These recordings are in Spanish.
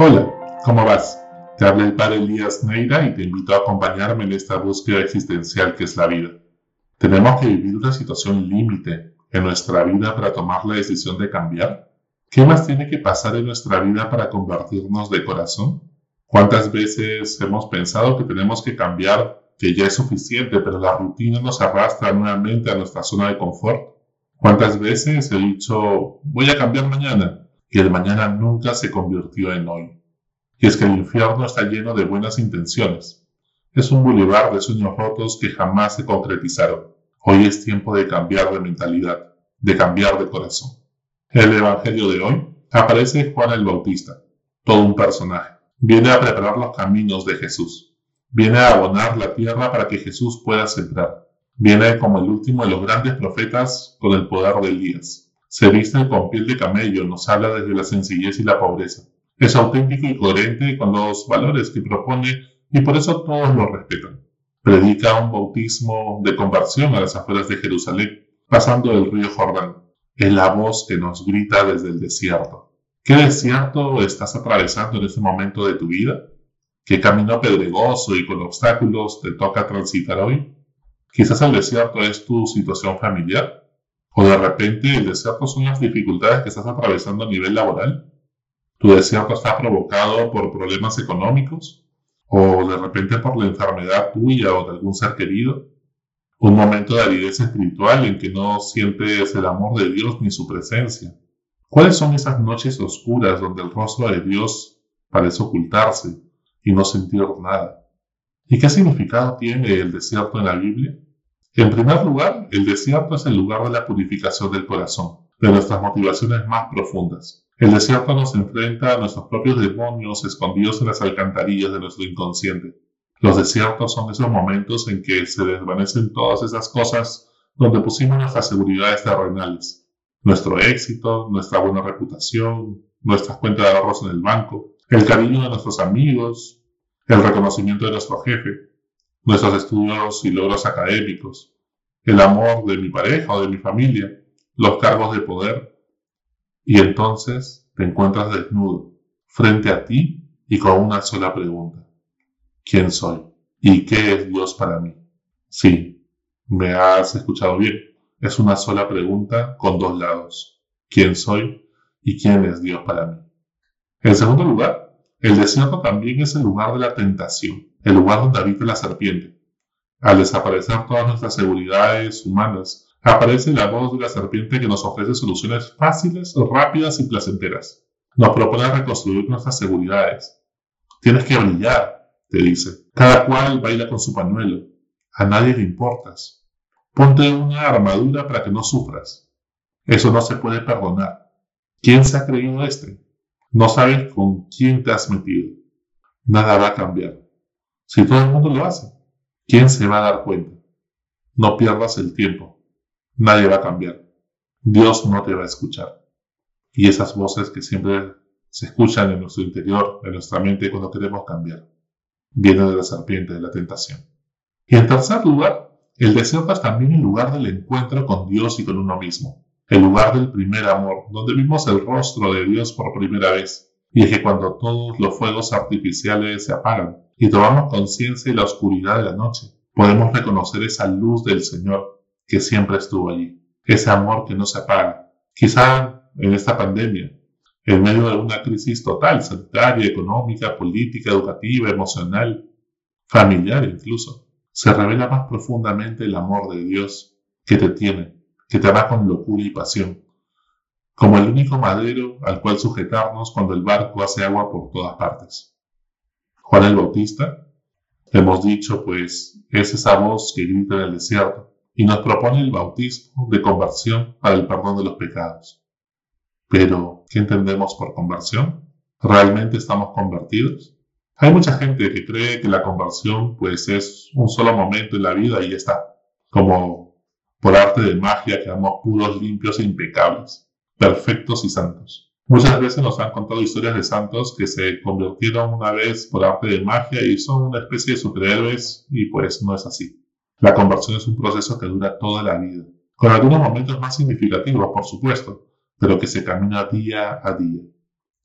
Hola, ¿cómo vas? Te habla el padre Elías Neira y te invito a acompañarme en esta búsqueda existencial que es la vida. ¿Tenemos que vivir una situación límite en nuestra vida para tomar la decisión de cambiar? ¿Qué más tiene que pasar en nuestra vida para convertirnos de corazón? ¿Cuántas veces hemos pensado que tenemos que cambiar, que ya es suficiente, pero la rutina nos arrastra nuevamente a nuestra zona de confort? ¿Cuántas veces he dicho, voy a cambiar mañana? Y el mañana nunca se convirtió en hoy. Y es que el infierno está lleno de buenas intenciones. Es un bulevar de sueños rotos que jamás se concretizaron. Hoy es tiempo de cambiar de mentalidad, de cambiar de corazón. El Evangelio de hoy aparece Juan el Bautista, todo un personaje. Viene a preparar los caminos de Jesús. Viene a abonar la tierra para que Jesús pueda sembrar. Viene como el último de los grandes profetas con el poder de Elías. Se viste con piel de camello, nos habla desde la sencillez y la pobreza. Es auténtico y coherente con los valores que propone y por eso todos lo respetan. Predica un bautismo de conversión a las afueras de Jerusalén, pasando el río Jordán. Es la voz que nos grita desde el desierto. ¿Qué desierto estás atravesando en este momento de tu vida? ¿Qué camino pedregoso y con obstáculos te toca transitar hoy? Quizás el desierto es tu situación familiar, o de repente el desierto son las dificultades que estás atravesando a nivel laboral. Tu desierto está provocado por problemas económicos, o de repente por la enfermedad tuya o de algún ser querido. Un momento de aridez espiritual en que no sientes el amor de Dios ni su presencia. ¿Cuáles son esas noches oscuras donde el rostro de Dios parece ocultarse y no sentir nada? ¿Y qué significado tiene el desierto en la Biblia? En primer lugar, el desierto es el lugar de la purificación del corazón, de nuestras motivaciones más profundas. El desierto nos enfrenta a nuestros propios demonios escondidos en las alcantarillas de nuestro inconsciente. Los desiertos son esos momentos en que se desvanecen todas esas cosas donde pusimos nuestras seguridades terrenales, nuestro éxito, nuestra buena reputación, nuestras cuentas de ahorros en el banco, el cariño de nuestros amigos, el reconocimiento de nuestro jefe, nuestros estudios y logros académicos, el amor de mi pareja o de mi familia, los cargos de poder. Y entonces te encuentras desnudo, frente a ti y con una sola pregunta. ¿Quién soy? ¿Y qué es Dios para mí? Sí, me has escuchado bien. Es una sola pregunta con dos lados. ¿Quién soy? ¿Y quién es Dios para mí? En segundo lugar, el desierto también es el lugar de la tentación, el lugar donde habita la serpiente. Al desaparecer todas nuestras seguridades humanas, aparece la voz de la serpiente que nos ofrece soluciones fáciles, rápidas y placenteras. Nos propone reconstruir nuestras seguridades. Tienes que brillar, te dice. Cada cual baila con su pañuelo. A nadie le importas. Ponte una armadura para que no sufras. Eso no se puede perdonar. ¿Quién se ha creído este? No sabes con quién te has metido. Nada va a cambiar. Si todo el mundo lo hace, ¿quién se va a dar cuenta? No pierdas el tiempo. Nadie va a cambiar. Dios no te va a escuchar. Y esas voces que siempre se escuchan en nuestro interior, en nuestra mente cuando queremos cambiar, vienen de la serpiente, de la tentación. Y en tercer lugar, el desierto es también el lugar del encuentro con Dios y con uno mismo el lugar del primer amor, donde vimos el rostro de Dios por primera vez. Y es que cuando todos los fuegos artificiales se apagan y tomamos conciencia de la oscuridad de la noche, podemos reconocer esa luz del Señor que siempre estuvo allí, ese amor que no se apaga. Quizá en esta pandemia, en medio de una crisis total, sanitaria, económica, política, educativa, emocional, familiar incluso, se revela más profundamente el amor de Dios que te tiene que te hará con locura y pasión, como el único madero al cual sujetarnos cuando el barco hace agua por todas partes. Juan el Bautista, hemos dicho, pues, es esa voz que grita en el desierto y nos propone el bautismo de conversión para el perdón de los pecados. Pero, ¿qué entendemos por conversión? ¿Realmente estamos convertidos? Hay mucha gente que cree que la conversión pues es un solo momento en la vida y ya está, como por arte de magia quedamos puros, limpios e impecables, perfectos y santos. Muchas veces nos han contado historias de santos que se convirtieron una vez por arte de magia y son una especie de superhéroes y pues no es así. La conversión es un proceso que dura toda la vida, con algunos momentos más significativos, por supuesto, pero que se camina día a día.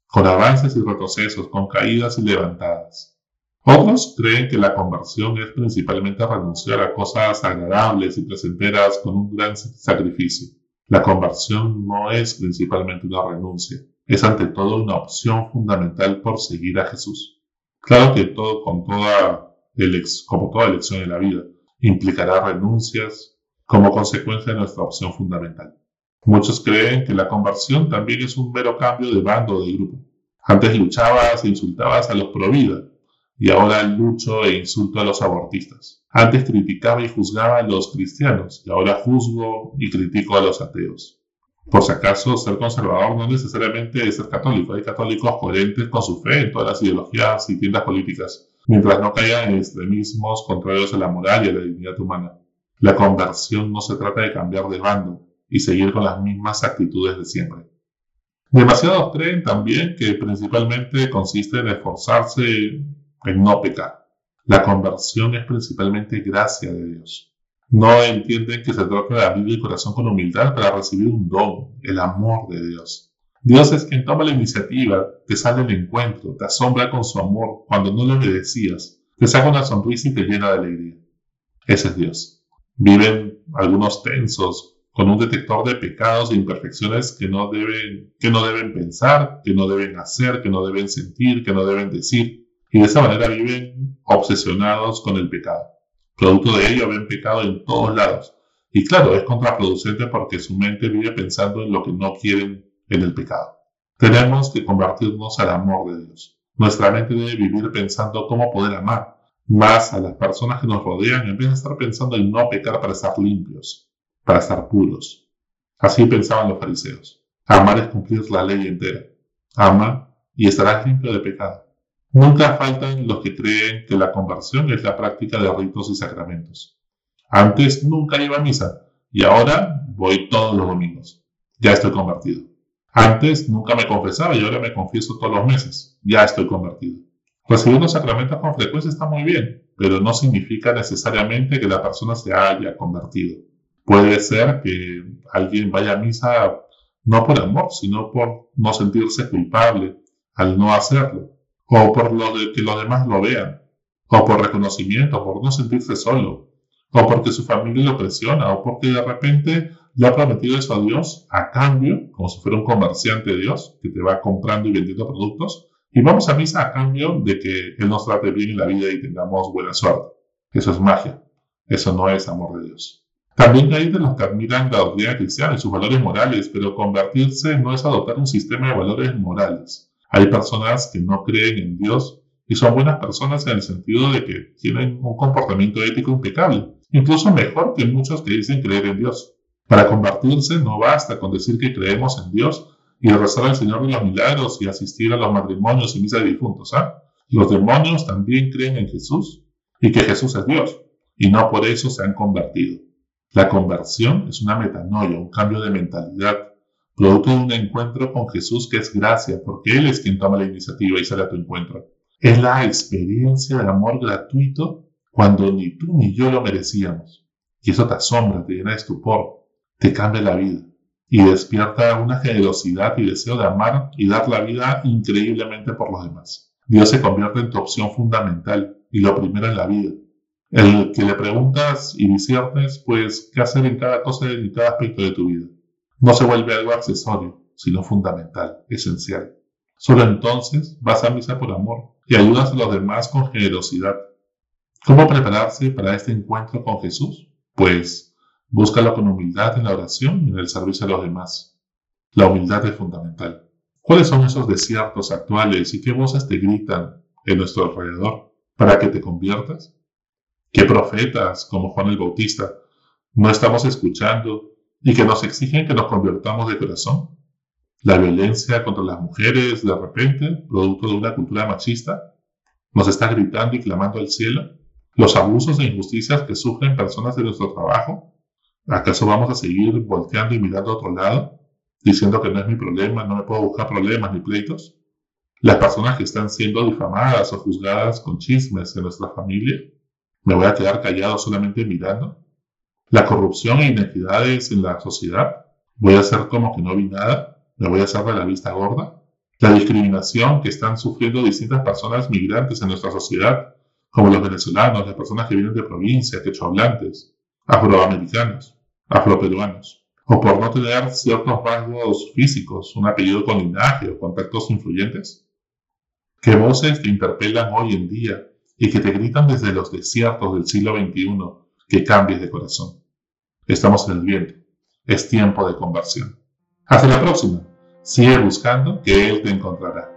con avances y retrocesos, con caídas y levantadas. Otros creen que la conversión es principalmente renunciar a cosas agradables y placenteras con un gran sacrificio. La conversión no es principalmente una renuncia, es ante todo una opción fundamental por seguir a Jesús. Claro que todo, con toda como toda elección en la vida, implicará renuncias como consecuencia de nuestra opción fundamental. Muchos creen que la conversión también es un mero cambio de bando de grupo. Antes luchabas e insultabas a los pro vida y ahora lucho e insulto a los abortistas. Antes criticaba y juzgaba a los cristianos y ahora juzgo y critico a los ateos. Por si acaso, ser conservador no necesariamente es ser católico. Hay católicos coherentes con su fe en todas las ideologías y tiendas políticas, mientras no caigan en extremismos contrarios a la moral y a la dignidad humana. La conversión no se trata de cambiar de bando, y seguir con las mismas actitudes de siempre. Demasiados creen también que principalmente consiste en esforzarse en no pecar. La conversión es principalmente gracia de Dios. No entienden que se trata de abrir el corazón con humildad para recibir un don, el amor de Dios. Dios es quien toma la iniciativa, te sale el encuentro, te asombra con su amor cuando no lo obedecías, te saca una sonrisa y te llena de alegría. Ese es Dios. Viven algunos tensos, con un detector de pecados e imperfecciones que no deben pensar, que no deben hacer, que no deben sentir, que no deben decir. Y de esa manera viven obsesionados con el pecado. Producto de ello ven pecado en todos lados. Y claro, es contraproducente porque su mente vive pensando en lo que no quieren en el pecado. Tenemos que convertirnos al amor de Dios. Nuestra mente debe vivir pensando cómo poder amar más a las personas que nos rodean en vez de estar pensando en no pecar para estar limpios para estar puros. Así pensaban los fariseos. Amar es cumplir la ley entera. Ama y estarás limpio de pecado. Nunca faltan los que creen que la conversión es la práctica de ritos y sacramentos. Antes nunca iba a misa y ahora voy todos los domingos. Ya estoy convertido. Antes nunca me confesaba y ahora me confieso todos los meses. Ya estoy convertido. Recibir los sacramentos con frecuencia está muy bien, pero no significa necesariamente que la persona se haya convertido. Puede ser que alguien vaya a misa no por amor, sino por no sentirse culpable al no hacerlo, o por lo de que los demás lo vean, o por reconocimiento, por no sentirse solo, o porque su familia lo presiona, o porque de repente le ha prometido eso a Dios a cambio, como si fuera un comerciante de Dios que te va comprando y vendiendo productos, y vamos a misa a cambio de que Él nos trate bien en la vida y tengamos buena suerte. Eso es magia, eso no es amor de Dios. También hay de los que admiran la doctrina cristiana y sus valores morales, pero convertirse no es adoptar un sistema de valores morales. Hay personas que no creen en Dios y son buenas personas en el sentido de que tienen un comportamiento ético impecable, incluso mejor que muchos que dicen creer en Dios. Para convertirse no basta con decir que creemos en Dios y rezar al Señor de los milagros y asistir a los matrimonios y misas de difuntos. ¿ah? Los demonios también creen en Jesús y que Jesús es Dios, y no por eso se han convertido. La conversión es una metanoia, un cambio de mentalidad, producto de un encuentro con Jesús que es gracia, porque Él es quien toma la iniciativa y sale a tu encuentro. Es la experiencia de amor gratuito cuando ni tú ni yo lo merecíamos. Y eso te asombra, te llena de estupor, te cambia la vida y despierta una generosidad y deseo de amar y dar la vida increíblemente por los demás. Dios se convierte en tu opción fundamental y lo primero en la vida el que le preguntas y disiernes, pues, qué hacer en cada cosa y en cada aspecto de tu vida. No se vuelve algo accesorio, sino fundamental, esencial. Solo entonces vas a misa por amor y ayudas a los demás con generosidad. ¿Cómo prepararse para este encuentro con Jesús? Pues búscalo con humildad en la oración y en el servicio a los demás. La humildad es fundamental. ¿Cuáles son esos desiertos actuales y qué voces te gritan en nuestro alrededor para que te conviertas? ¿Qué profetas como Juan el Bautista no estamos escuchando y que nos exigen que nos convirtamos de corazón? La violencia contra las mujeres de repente, producto de una cultura machista, nos está gritando y clamando al cielo. Los abusos e injusticias que sufren personas de nuestro trabajo, ¿acaso vamos a seguir volteando y mirando a otro lado, diciendo que no es mi problema, no me puedo buscar problemas ni pleitos? Las personas que están siendo difamadas o juzgadas con chismes en nuestra familia, ¿Me voy a quedar callado solamente mirando? La corrupción e inequidades en la sociedad. ¿Voy a hacer como que no vi nada? ¿Me voy a hacer de la vista gorda? la discriminación que están sufriendo distintas personas migrantes en nuestra sociedad, como los venezolanos, las personas que vienen de provincias, quechohablantes, afroamericanos, afroperuanos, o por no tener ciertos rasgos físicos, un apellido con linaje o contactos influyentes? ¿Qué voces te interpelan hoy en día y que te gritan desde los desiertos del siglo XXI que cambies de corazón? Estamos en el viento. Es tiempo de conversión. Hasta la próxima. Sigue buscando que Él te encontrará.